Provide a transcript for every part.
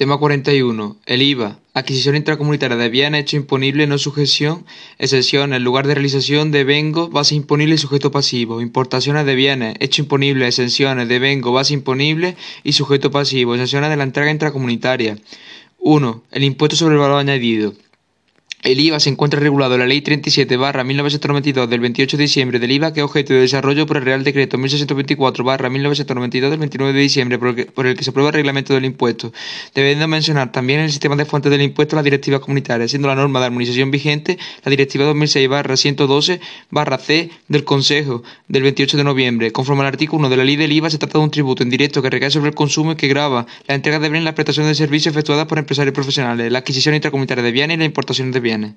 Tema 41. El IVA. Adquisición intracomunitaria de bienes hecho imponible, no sujeción, excepciones, lugar de realización de vengo, base imponible y sujeto pasivo. Importaciones de bienes, hecho imponible, exenciones de vengo, base imponible y sujeto pasivo. Exenciones de la entrega intracomunitaria. 1. El impuesto sobre el valor añadido. El IVA se encuentra regulado en la Ley 37 barra 1992 del 28 de diciembre del IVA que es objeto de desarrollo por el Real Decreto 1624 barra 1992 del 29 de diciembre por el, que, se aprueba el reglamento del impuesto, debiendo mencionar también el sistema de fuentes del impuesto la directiva comunitaria, siendo la norma de armonización vigente la directiva 2006 barra 112 barra C del Consejo del 28 de noviembre. Conforme al artículo 1 de la Ley del IVA se trata de un tributo en directo que recae sobre el consumo y que grava la entrega de bienes la prestación de servicios efectuadas por empresarios profesionales, la adquisición intracomunitaria de bienes y la importación de bienes. gerne.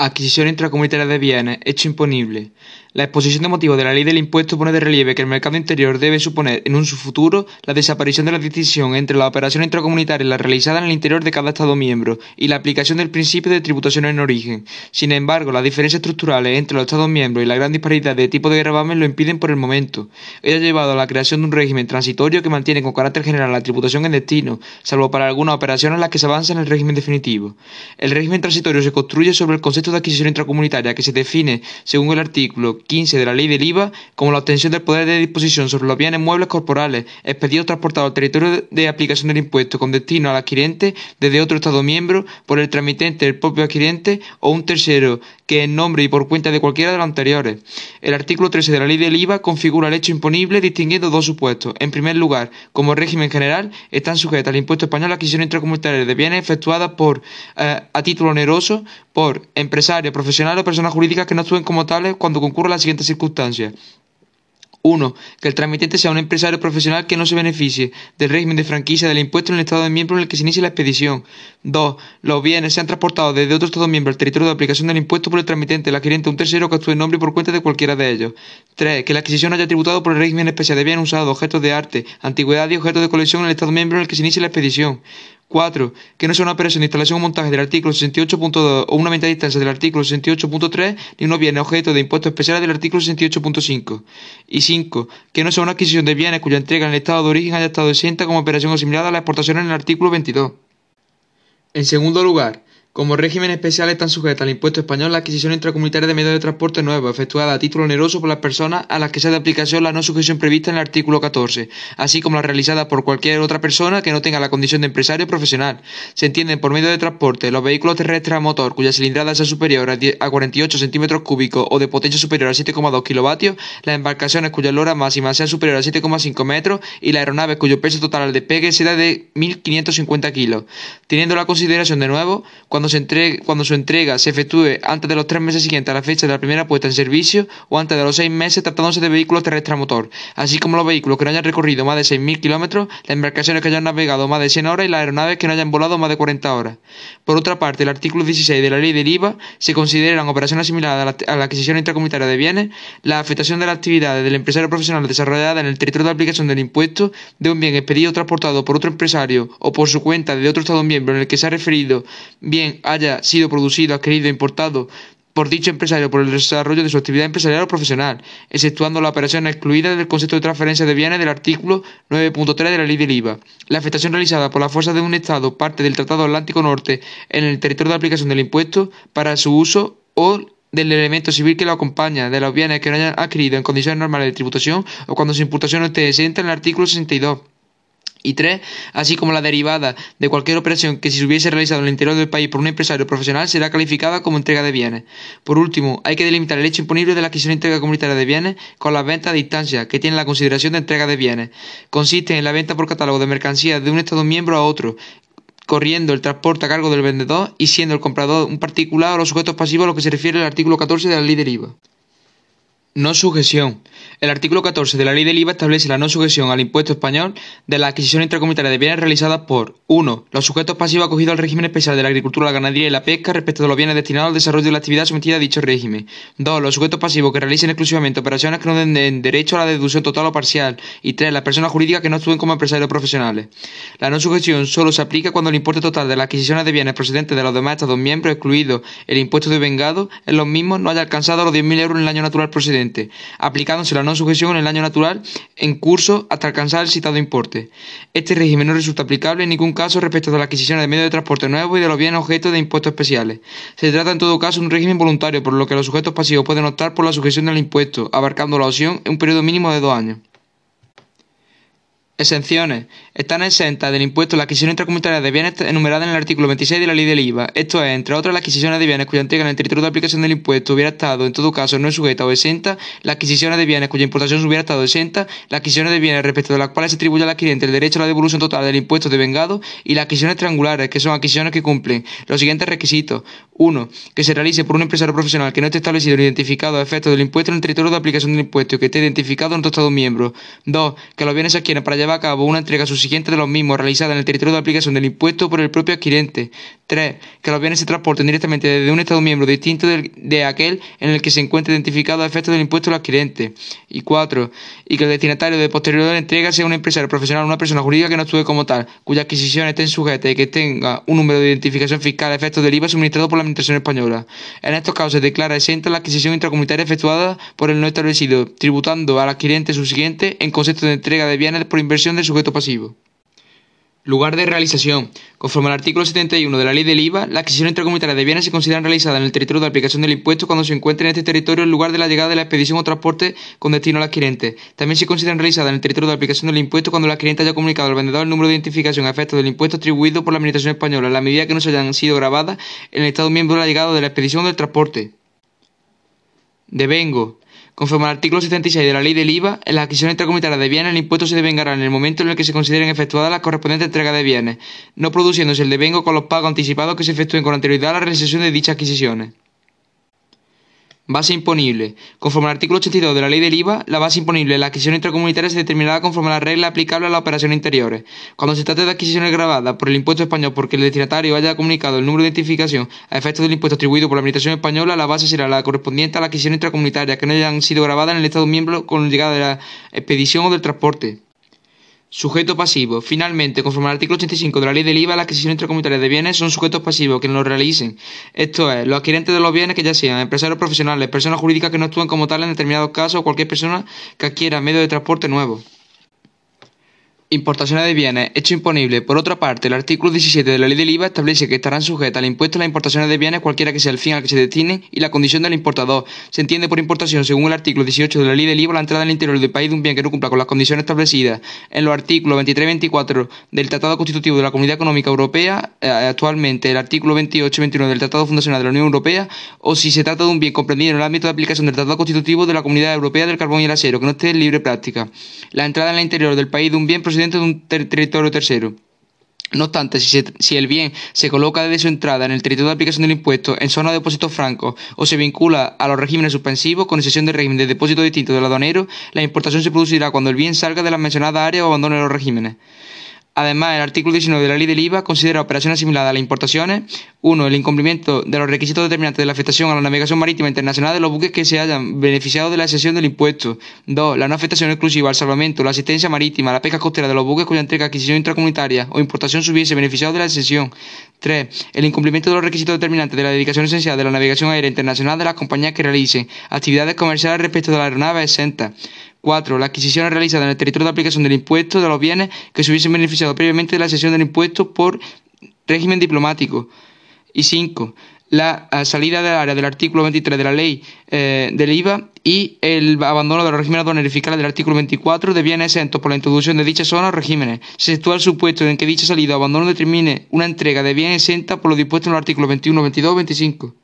Adquisición intracomunitaria de bienes, hecho imponible. La exposición de motivos de la ley del impuesto pone de relieve que el mercado interior debe suponer en un futuro la desaparición de la distinción entre la operación intracomunitaria y la realizada en el interior de cada Estado miembro y la aplicación del principio de tributación en origen. Sin embargo, las diferencias estructurales entre los Estados miembros y la gran disparidad de tipo de gravamen lo impiden por el momento. Ello ha llevado a la creación de un régimen transitorio que mantiene con carácter general la tributación en destino, salvo para algunas operaciones en las que se avanza en el régimen definitivo. El régimen transitorio se construye sobre el concepto de adquisición intracomunitaria que se define, según el artículo 15 de la ley del IVA, como la obtención del poder de disposición sobre los bienes muebles corporales expedidos transportados al territorio de aplicación del impuesto con destino al adquirente desde otro Estado miembro por el tramitente del propio adquirente o un tercero que en nombre y por cuenta de cualquiera de los anteriores. El artículo 13 de la ley del IVA configura el hecho imponible distinguiendo dos supuestos. En primer lugar, como régimen general, están sujetas al impuesto español la adquisición intracomunitaria de bienes efectuadas por, eh, a título oneroso por empresarios, profesionales o personas jurídicas que no actúen como tales cuando concurran las siguientes circunstancias. 1. Que el tramitante sea un empresario profesional que no se beneficie del régimen de franquicia del impuesto en el Estado de miembro en el que se inicie la expedición. 2. Los bienes sean transportados desde otro Estado miembro al territorio de aplicación del impuesto por el tramitante, el adquirente, un tercero que actúe en nombre y por cuenta de cualquiera de ellos. 3. Que la adquisición haya tributado por el régimen especial de bienes usados, objetos de arte, antigüedad y objetos de colección en el Estado miembro en el que se inicie la expedición. 4. Que no sea una operación de instalación o montaje del artículo 68.2 o una venta a distancia del artículo 68.3 ni unos bienes objeto de impuestos especiales del artículo 68.5. Y 5. Que no sea una adquisición de bienes cuya entrega en el estado de origen haya estado exenta como operación asimilada a la exportación en el artículo 22. En segundo lugar, como régimen especial están sujetas al impuesto español la adquisición intracomunitaria de medios de transporte nuevos, efectuada a título oneroso por las personas a las que sea de aplicación la no sujeción prevista en el artículo 14, así como la realizada por cualquier otra persona que no tenga la condición de empresario profesional. Se entienden por medio de transporte los vehículos terrestres a motor cuya cilindrada sea superior a 48 centímetros cúbicos o de potencia superior a 7,2 kilovatios, las embarcaciones cuya lora máxima sea superior a 7,5 metros y las aeronaves cuyo peso total al despegue sea de 1.550 kilos. Teniendo la consideración de nuevo, cuando cuando, su entrega se efectúe antes de los tres meses siguientes a la fecha de la primera puesta en servicio o antes de los seis meses tratándose de vehículos terrestres a motor, así como los vehículos que no hayan recorrido más de 6.000 kilómetros, las embarcaciones que hayan navegado más de 100 horas y las aeronaves que no hayan volado más de 40 horas. Por otra parte, el artículo 16 de la ley del IVA se consideran operaciones similares a la, adquisición intracomunitaria de bienes, la afectación de las actividades del empresario profesional desarrollada en el territorio de aplicación del impuesto de un bien expedido o transportado por otro empresario o por su cuenta de otro Estado miembro en el que se ha referido bien haya sido producido, adquirido importado por dicho empresario por el desarrollo de su actividad empresarial o profesional, exceptuando la operación excluida del concepto de transferencia de bienes del artículo 9.3 de la ley del IVA. La afectación realizada por la fuerza de un Estado parte del Tratado Atlántico Norte en el territorio de aplicación del impuesto para su uso o del elemento civil que lo acompaña, de los bienes que no hayan adquirido en condiciones normales de tributación o cuando su imputación no esté exenta en el artículo 62 y tres, así como la derivada de cualquier operación que si se hubiese realizado en el interior del país por un empresario profesional será calificada como entrega de bienes. Por último, hay que delimitar el hecho imponible de la adquisición e entrega comunitaria de bienes con las ventas a distancia, que tienen la consideración de entrega de bienes. Consiste en la venta por catálogo de mercancías de un Estado miembro a otro, corriendo el transporte a cargo del vendedor y siendo el comprador un particular o los sujetos pasivos a lo que se refiere el artículo 14 de la ley del IVA. No sujeción. El artículo 14 de la ley del IVA establece la no sujeción al impuesto español de la adquisición intracomunitaria de bienes realizadas por 1. Los sujetos pasivos acogidos al régimen especial de la agricultura, la ganadería y la pesca respecto de los bienes destinados al desarrollo de la actividad sometida a dicho régimen. 2. Los sujetos pasivos que realicen exclusivamente operaciones que no den derecho a la deducción total o parcial. Y 3. Las personas jurídicas que no actúen como empresarios profesionales. La no sujeción solo se aplica cuando el importe total de las adquisiciones de bienes procedentes de los demás Estados miembros, excluido el impuesto de vengado, en los mismos no haya alcanzado los 10.000 euros en el año natural procedente aplicándose la no sujeción en el año natural en curso hasta alcanzar el citado importe. Este régimen no resulta aplicable en ningún caso respecto de la adquisición de medios de transporte nuevos y de los bienes objeto de impuestos especiales. Se trata en todo caso de un régimen voluntario, por lo que los sujetos pasivos pueden optar por la sujeción del impuesto, abarcando la opción en un periodo mínimo de dos años. Exenciones. Están exentas del impuesto la adquisición intracomunitaria de bienes enumerada en el artículo 26 de la ley del IVA. Esto es, entre otras, las adquisiciones de bienes cuya entrega en el territorio de aplicación del impuesto hubiera estado, en todo caso, no es sujeta o exenta, las adquisiciones de bienes cuya importación hubiera estado exenta, las adquisiciones de bienes respecto de las cuales se atribuye al adquirente el derecho a la devolución total del impuesto de vengado y las adquisiciones triangulares, que son adquisiciones que cumplen los siguientes requisitos. 1. Que se realice por un empresario profesional que no esté establecido ni identificado a efectos del impuesto en el territorio de aplicación del impuesto y que esté identificado en otro Estado miembro. 2. Que los bienes se para llevar a cabo una entrega subsiguiente de los mismos realizada en el territorio de aplicación del impuesto por el propio adquirente. 3. Que los bienes se transporten directamente desde un Estado miembro distinto de, aquel en el que se encuentre identificado a efectos del impuesto del adquirente. Y 4. Y que el destinatario de posterior entrega sea un empresario profesional o una persona jurídica que no actúe como tal, cuya adquisición esté sujeta y que tenga un número de identificación fiscal a efectos del IVA suministrado por la Administración española. En estos casos se declara exenta la adquisición intracomunitaria efectuada por el no establecido, tributando al adquirente subsiguiente en concepto de entrega de bienes por inversión del sujeto pasivo. Lugar de realización. Conforme al artículo 71 de la ley del IVA, la adquisición intracomunitaria de bienes se considera realizada en el territorio de aplicación del impuesto cuando se encuentre en este territorio el lugar de la llegada de la expedición o transporte con destino al adquirente. También se considera realizada en el territorio de aplicación del impuesto cuando el adquirente haya comunicado al vendedor el número de identificación a efectos del impuesto atribuido por la Administración española, en la medida que no se hayan sido grabadas en el Estado miembro de la llegada de la expedición o del transporte. Devengo. Conforme al artículo 76 de la ley del IVA, en las adquisiciones intracomunitarias de bienes el impuesto se devengará en el momento en el que se consideren efectuadas las correspondientes entregas de bienes, no produciéndose el devengo con los pagos anticipados que se efectúen con anterioridad a la realización de dichas adquisiciones. Base imponible. Conforme al artículo 82 de la ley del IVA, la base imponible de la adquisición intracomunitaria se determinará conforme a las reglas aplicables a las operaciones interiores. Cuando se trate de adquisiciones grabadas por el impuesto español porque el destinatario haya comunicado el número de identificación a efectos del impuesto atribuido por la Administración española, la base será la correspondiente a la adquisición intracomunitaria que no hayan sido grabadas en el Estado miembro con llegada de la expedición o del transporte. Sujeto pasivo. Finalmente, conforme al artículo 85 de la ley del IVA, las adquisiciones intracomunitarias de bienes son sujetos pasivos que no lo realicen. Esto es, los adquirentes de los bienes que ya sean empresarios profesionales, personas jurídicas que no actúen como tal en determinados casos o cualquier persona que adquiera medios de transporte nuevos. Importaciones de bienes. Hecho imponible. Por otra parte, el artículo 17 de la ley del IVA establece que estarán sujetas al impuesto las importaciones de bienes cualquiera que sea el fin al que se destinen y la condición del importador. Se entiende por importación, según el artículo 18 de la ley del IVA, la entrada en el interior del país de un bien que no cumpla con las condiciones establecidas en los artículos 23 y 24 del Tratado Constitutivo de la Comunidad Económica Europea, eh, actualmente el artículo 28 y 29 del Tratado Fundacional de la Unión Europea, o si se trata de un bien comprendido en el ámbito de aplicación del Tratado Constitutivo de la Comunidad Europea del Carbón y el Acero, que no esté en libre práctica. La entrada en el interior del país de un bien procedente de un territorio tercero. No obstante, si, el bien se coloca desde su entrada en el territorio de aplicación del impuesto en zona de depósito franco o se vincula a los regímenes suspensivos con excepción de régimen de depósito distinto del aduanero, la importación se producirá cuando el bien salga de la mencionada área o abandone los regímenes. Además, el artículo 19 de la ley del IVA considera operaciones similares a las importaciones 1. El incumplimiento de los requisitos determinantes de la afectación a la navegación marítima internacional de los buques que se hayan beneficiado de la exención del impuesto. 2. La no afectación exclusiva al salvamento, la asistencia marítima, la pesca costera de los buques cuya entrega, adquisición intracomunitaria o importación se hubiese beneficiado de la exención. 3. El incumplimiento de los requisitos determinantes de la dedicación esencial de la navegación aérea internacional de las compañías que realicen actividades comerciales respecto de la aeronave exenta. 4. Las adquisiciones realizadas en el territorio de aplicación del impuesto de los bienes que se hubiesen beneficiado previamente de la cesión del impuesto por régimen diplomático. Y 5. La eh, salida del área del artículo 23 de la ley eh, del IVA y el abandono de los regímenes aduaneros del artículo 24 de bienes exentos por la introducción de dichas zonas o regímenes. Se sitúa el supuesto en que dicha salida o abandono determine una entrega de bienes exenta por lo dispuesto en los artículos 21, 22 o 25.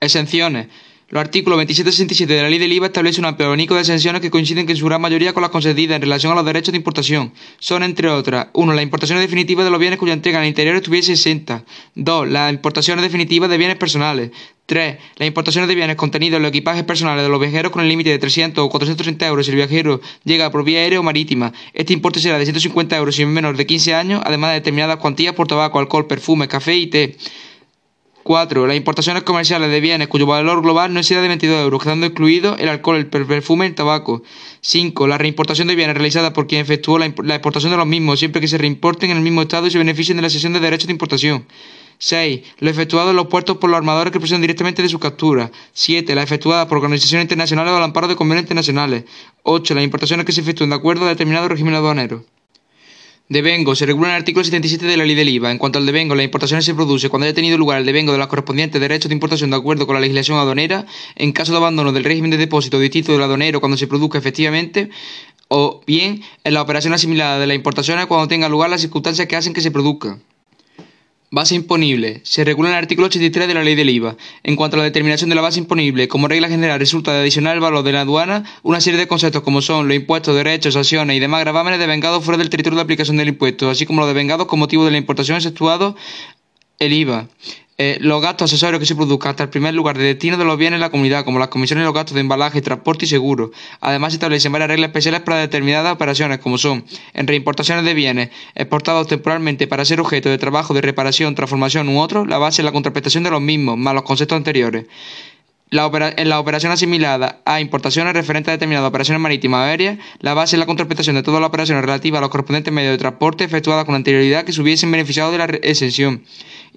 Exenciones. Los artículos 27 y 67 de la ley del IVA establecen un amplio abanico de exenciones que coinciden en su gran mayoría con las concedidas en relación a los derechos de importación. Son, entre otras, 1. Las importaciones definitivas de los bienes cuya entrega en el interior estuviese exenta. 2. Las importaciones definitivas de bienes personales. 3. Las importaciones de bienes contenidos en los equipajes personales de los viajeros con el límite de 300 o 430 euros si el viajero llega por vía aérea o marítima. Este importe será de 150 euros si es menor de 15 años, además de determinadas cuantías por tabaco, alcohol, perfume, café y té. 4. Las importaciones comerciales de bienes cuyo valor global no exceda de 22 euros, quedando excluido el alcohol, el perfume y el tabaco. 5. La reimportación de bienes realizada por quien efectuó la, exportación de los mismos, siempre que se reimporten en el mismo estado y se beneficien de la cesión de derechos de importación. 6. Lo efectuado en los puertos por los armadores que proceden directamente de su captura. 7. La efectuada por organizaciones internacionales o al amparo de convenios internacionales. 8. Las importaciones que se efectúen de acuerdo a determinado régimen aduanero. Devengo. Se regula en el artículo 77 de la ley del IVA. En cuanto al devengo, la importación se produce cuando haya tenido lugar el devengo de los correspondientes derechos de importación de acuerdo con la legislación aduanera, en caso de abandono del régimen de depósito distinto del aduanero cuando se produzca efectivamente, o bien en la operación asimilada de la importación cuando tenga lugar las circunstancias que hacen que se produzca. Base imponible. Se regula en el artículo 83 de la ley del IVA. En cuanto a la determinación de la base imponible, como regla general resulta de adicionar el valor de la aduana una serie de conceptos como son los impuestos, derechos, acciones y demás gravámenes devengados fuera del territorio de aplicación del impuesto, así como los devengados con motivo de la importación exceptuado el IVA. Eh, los gastos accesorios que se produzcan hasta el primer lugar de destino de los bienes en la comunidad, como las comisiones y los gastos de embalaje, transporte y seguro. Además, se establecen varias reglas especiales para determinadas operaciones, como son en reimportaciones de bienes exportados temporalmente para ser objeto de trabajo de reparación, transformación u otro, la base es la contraprestación de los mismos, más los conceptos anteriores. en la operación asimilada a importaciones referentes a determinadas operaciones marítimas o aéreas, la base es la contraprestación de todas las operaciones relativas a los correspondientes medios de transporte efectuadas con anterioridad que se hubiesen beneficiado de la exención.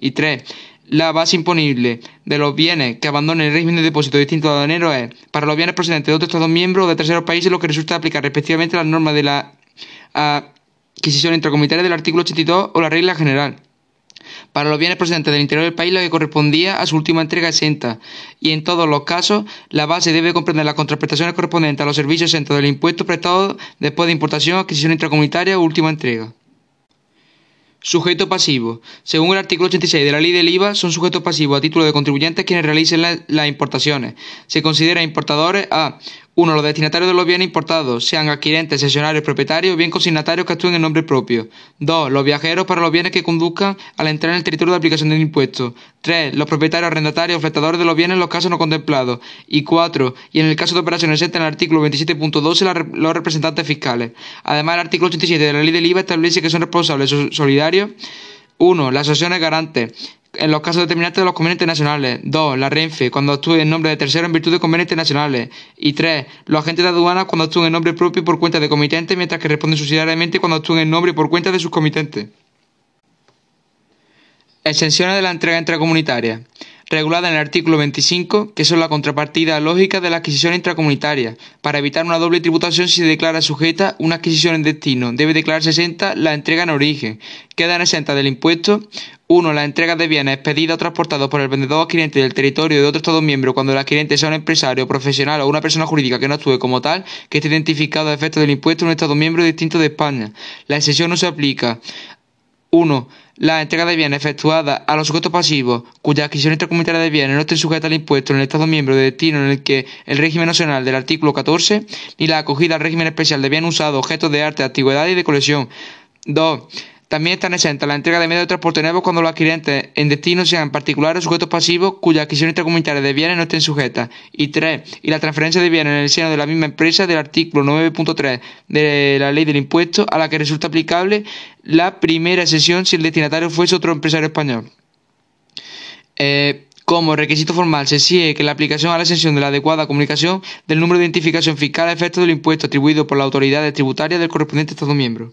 Y tres, la base imponible de los bienes que abandonen el régimen de depósito distinto aduanero es, para los bienes procedentes de otros Estados miembros o de terceros países, lo que resulta aplicar respectivamente las normas de la adquisición intracomunitaria del artículo 82 o la regla general. Para los bienes procedentes del interior del país, lo que correspondía a su última entrega exenta, y en todos los casos, la base debe comprender las contraprestaciones correspondientes a los servicios exentos del impuesto prestado después de importación, adquisición intracomunitaria o última entrega. Sujeto pasivo. Según el artículo 86 de la ley del IVA, son sujetos pasivos a título de contribuyentes quienes realicen las importaciones. Se considera importadores a 1. Los destinatarios de los bienes importados, sean adquirentes, sesionarios, propietarios o bien consignatarios que actúen en nombre propio. 2. Los viajeros para los bienes que conduzcan al entrar en el territorio de aplicación del impuesto. 3. Los propietarios, arrendatarios, ofertadores de los bienes en los casos no contemplados. Y 4. Y en el caso de operaciones exentas en el artículo 27.12 los representantes fiscales. Además, el artículo 87 de la ley del IVA establece que son responsables solidarios 1. Las asociaciones garantes en los casos determinantes de los convenios internacionales. 2. La Renfe, cuando actúe en nombre de tercero en virtud de convenios internacionales. Y 3. Los agentes de aduanas cuando actúen en nombre propio y por cuenta de comitentes, mientras que responden subsidiariamente cuando actúen en nombre y por cuenta de sus comitentes. Exenciones de la entrega intracomunitaria regulada en el artículo 25, que son la contrapartida lógica de la adquisición intracomunitaria. Para evitar una doble tributación, si se declara sujeta una adquisición en destino, debe declararse exenta la entrega en origen. Quedan exentas del impuesto 1. La entrega de bienes expedidos o transportados por el vendedor adquirente del territorio de otro Estado miembro cuando el adquirente sea un empresario, profesional o una persona jurídica que no actúe como tal, que esté identificado a efectos del impuesto en un Estado miembro distinto de España. La exención no se aplica 1. La entrega de bienes efectuada a los sujetos pasivos cuya adquisición intracomunitaria de bienes no esté sujeta al impuesto en el Estado miembro de destino en el que el régimen nacional del artículo 14, ni la acogida al régimen especial de bienes usados, objetos de arte, antigüedad y de colección. 2. También están exentas la entrega de medios de transporte nuevos cuando los adquirentes en destino sean particulares sujetos pasivos cuya adquisición intracomunitaria de bienes no estén sujetas. Y 3. Y la transferencia de bienes en el seno de la misma empresa del artículo 9.3 de la ley del impuesto a la que resulta aplicable la primera sesión si el destinatario fuese otro empresario español. Eh, como requisito formal se exige que la aplicación a la exención de la adecuada comunicación del número de identificación fiscal a efectos del impuesto atribuido por las autoridades tributarias del correspondiente Estado miembro.